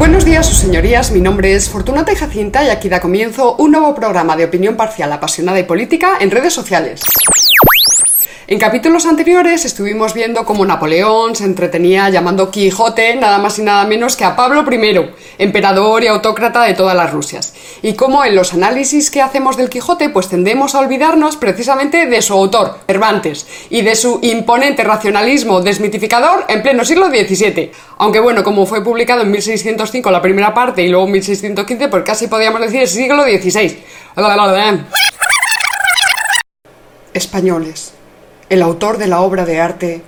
Buenos días, sus señorías. Mi nombre es Fortunata y Jacinta y aquí da comienzo un nuevo programa de opinión parcial, apasionada y política en redes sociales. En capítulos anteriores estuvimos viendo cómo Napoleón se entretenía llamando Quijote nada más y nada menos que a Pablo I, emperador y autócrata de todas las Rusias, y cómo en los análisis que hacemos del Quijote pues tendemos a olvidarnos precisamente de su autor, Cervantes, y de su imponente racionalismo desmitificador en pleno siglo XVII. Aunque bueno, como fue publicado en 1605 la primera parte y luego en 1615, pues casi podríamos decir siglo XVI. Españoles el autor de la obra de arte,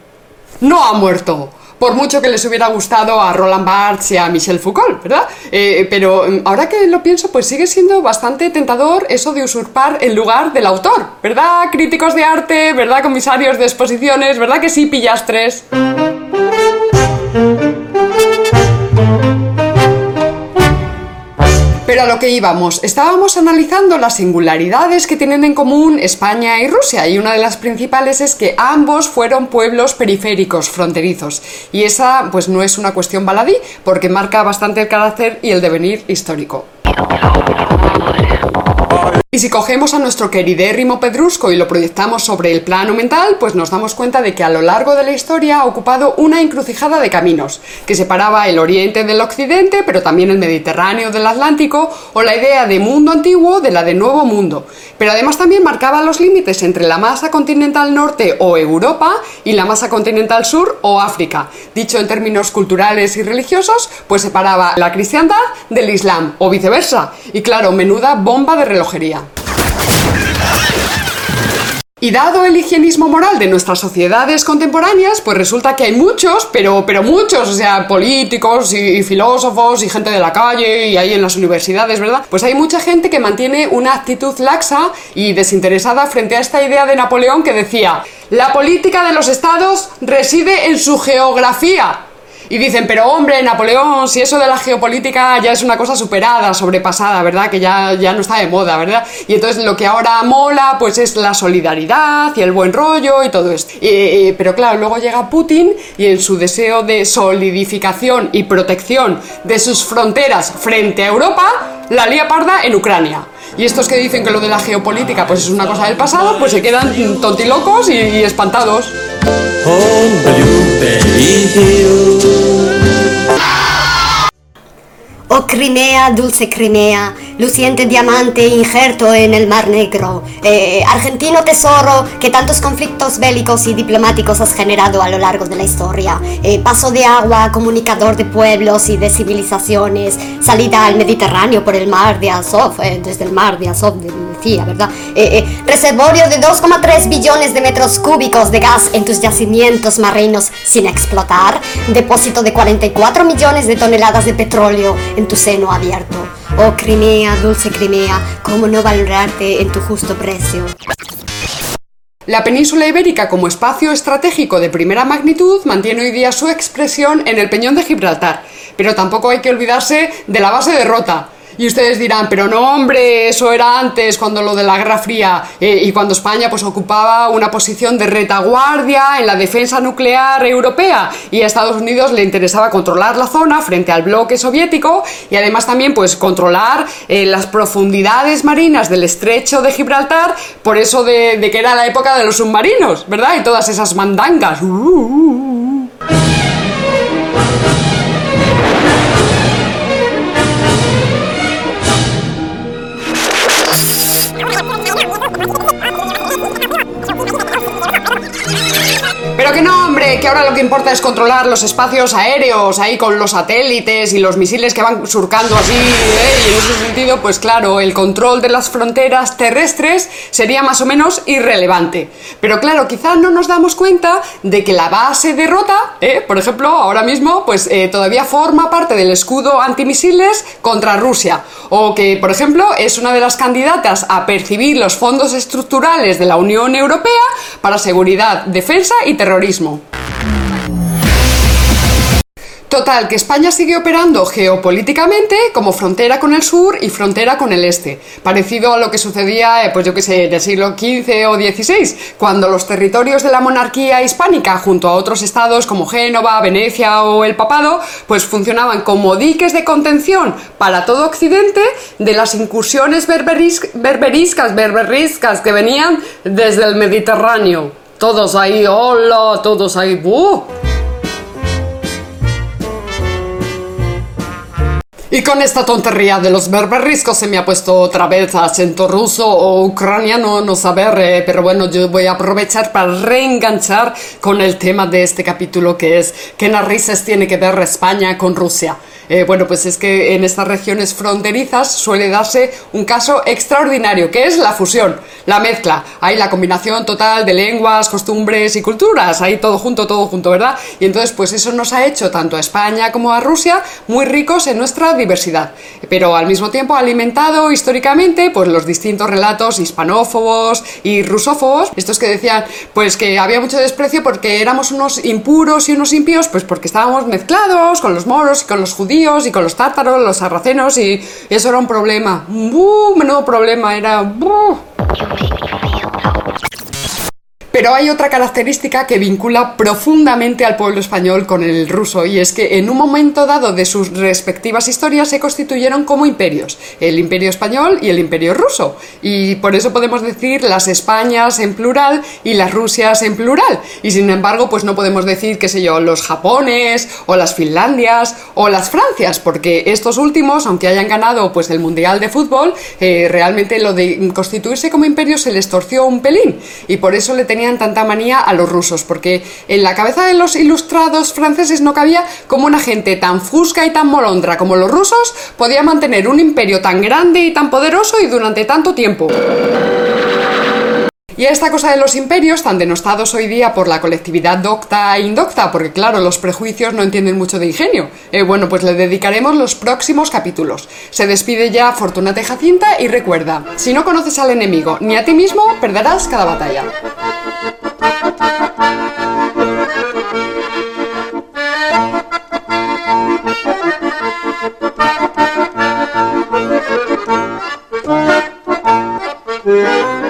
no ha muerto. Por mucho que les hubiera gustado a Roland Barthes y a Michel Foucault, ¿verdad? Eh, pero mm, ahora que lo pienso, pues sigue siendo bastante tentador eso de usurpar el lugar del autor, ¿verdad? Críticos de arte, ¿verdad? Comisarios de exposiciones, ¿verdad que sí, pillastres? Pero a lo que íbamos, estábamos analizando las singularidades que tienen en común España y Rusia, y una de las principales es que ambos fueron pueblos periféricos, fronterizos. Y esa, pues no es una cuestión baladí, porque marca bastante el carácter y el devenir histórico. Y si cogemos a nuestro queridérrimo Pedrusco y lo proyectamos sobre el plano mental, pues nos damos cuenta de que a lo largo de la historia ha ocupado una encrucijada de caminos, que separaba el oriente del occidente, pero también el Mediterráneo del Atlántico, o la idea de mundo antiguo de la de nuevo mundo. Pero además también marcaba los límites entre la masa continental norte o Europa y la masa continental sur o África. Dicho en términos culturales y religiosos, pues separaba la cristiandad del islam, o viceversa. Y claro, menuda bomba de relojería. Y dado el higienismo moral de nuestras sociedades contemporáneas, pues resulta que hay muchos, pero, pero muchos, o sea, políticos y, filósofos y gente de la calle y ahí en las universidades, ¿verdad? Pues hay mucha gente que mantiene una actitud laxa y desinteresada frente a esta idea de Napoleón que decía, la política de los estados reside en su geografía y dicen, pero hombre, Napoleón, si eso de la geopolítica ya es una cosa superada, sobrepasada, ¿verdad? Que ya, ya no está de moda, ¿verdad? Y entonces lo que ahora mola, pues es la solidaridad y el buen rollo y todo esto. pero claro, luego llega Putin y en su deseo de solidificación y protección de sus fronteras frente a Europa, la lía parda en Ucrania. Y estos que dicen que lo de la geopolítica pues es una cosa del pasado, pues se quedan tontilocos y, y espantados. Oh Crimea, dulce Crimea, luciente diamante injerto en el Mar Negro, eh, argentino tesoro que tantos conflictos bélicos y diplomáticos has generado a lo largo de la historia, eh, paso de agua, comunicador de pueblos y de civilizaciones, salida al Mediterráneo por el mar de Azov, eh, desde el mar de Azov decía, ¿verdad? reservorio de 2,3 billones de metros cúbicos de gas en tus yacimientos marinos sin explotar, depósito de 44 millones de toneladas de petróleo tu seno abierto. Oh Crimea, dulce Crimea, ¿cómo no valorarte en tu justo precio? La península ibérica como espacio estratégico de primera magnitud mantiene hoy día su expresión en el Peñón de Gibraltar, pero tampoco hay que olvidarse de la base de Rota, y ustedes dirán, pero no hombre, eso era antes, cuando lo de la Guerra Fría eh, y cuando España pues ocupaba una posición de retaguardia en la defensa nuclear europea y a Estados Unidos le interesaba controlar la zona frente al bloque soviético y además también pues controlar eh, las profundidades marinas del estrecho de Gibraltar, por eso de, que era la época de los submarinos, ¿verdad? Y todas esas mandangas. Uh, uh, uh, que ahora lo que importa es controlar los espacios aéreos, ahí con los satélites y los misiles que van surcando así, ¿eh? y en ese sentido, pues claro, el control de las fronteras terrestres sería más o menos irrelevante. Pero claro, quizás no nos damos cuenta de que la base de Rota, ¿eh? por ejemplo, ahora mismo, pues eh, todavía forma parte del escudo antimisiles contra Rusia, o que, por ejemplo, es una de las candidatas a percibir los fondos estructurales de la Unión Europea para seguridad, defensa y terrorismo. Total, que España sigue operando geopolíticamente como frontera con el sur y frontera con el este, parecido a lo que sucedía, eh, pues yo que sé, en el siglo XV o XVI, cuando los territorios de la monarquía hispánica, junto a otros estados como Génova, Venecia o el Papado, pues funcionaban como diques de contención para todo Occidente de las incursiones berberiscas, berberiscas que venían desde el Mediterráneo. Todos ahí, hola, todos ahí, ¡buh! Y con esta tontería de los berberiscos se me ha puesto otra vez acento ruso o ucraniano, no saber, eh, pero bueno, yo voy a aprovechar para reenganchar con el tema de este capítulo que es ¿qué narices tiene que ver España con Rusia? Eh, bueno, pues es que en estas regiones fronterizas suele darse un caso extraordinario, que es la fusión, la mezcla. Hay la combinación total de lenguas, costumbres y culturas, ahí todo junto, todo junto, ¿verdad? Y entonces, pues eso nos ha hecho tanto a España como a Rusia muy ricos en nuestra diversidad, pero al mismo tiempo ha alimentado históricamente pues los distintos relatos hispanófobos y rusófobos, estos que decían pues que había mucho desprecio porque éramos unos impuros y unos impíos, pues porque estábamos mezclados con los moros y con los judíos y con los tártaros, los sarracenos y eso era un problema. ¡Buh! Menudo problema, era... Pero hay otra característica que vincula profundamente al pueblo español con el ruso, y es que en un momento dado de sus respectivas historias se constituyeron como imperios, el imperio español y el imperio ruso. Y por eso podemos decir las Españas en plural y las Rusias en plural. Y sin embargo, pues no podemos decir, qué sé yo, los Japones, o las Finlandias, o las Francias, porque estos últimos, aunque hayan ganado pues el Mundial de Fútbol, eh, realmente lo de constituirse como imperio se les torció un pelín. Y por eso le tenían tanta manía a los rusos, porque en la cabeza de los ilustrados franceses no cabía como una gente tan fusca y tan molondra como los rusos podía mantener un imperio tan grande y tan poderoso y durante tanto tiempo. Y esta cosa de los imperios, tan denostados hoy día por la colectividad docta e indocta, porque claro, los prejuicios no entienden mucho de ingenio, eh, bueno, pues le dedicaremos los próximos capítulos. Se despide ya Fortunate Jacinta y recuerda, si no conoces al enemigo ni a ti mismo, perderás cada batalla. Música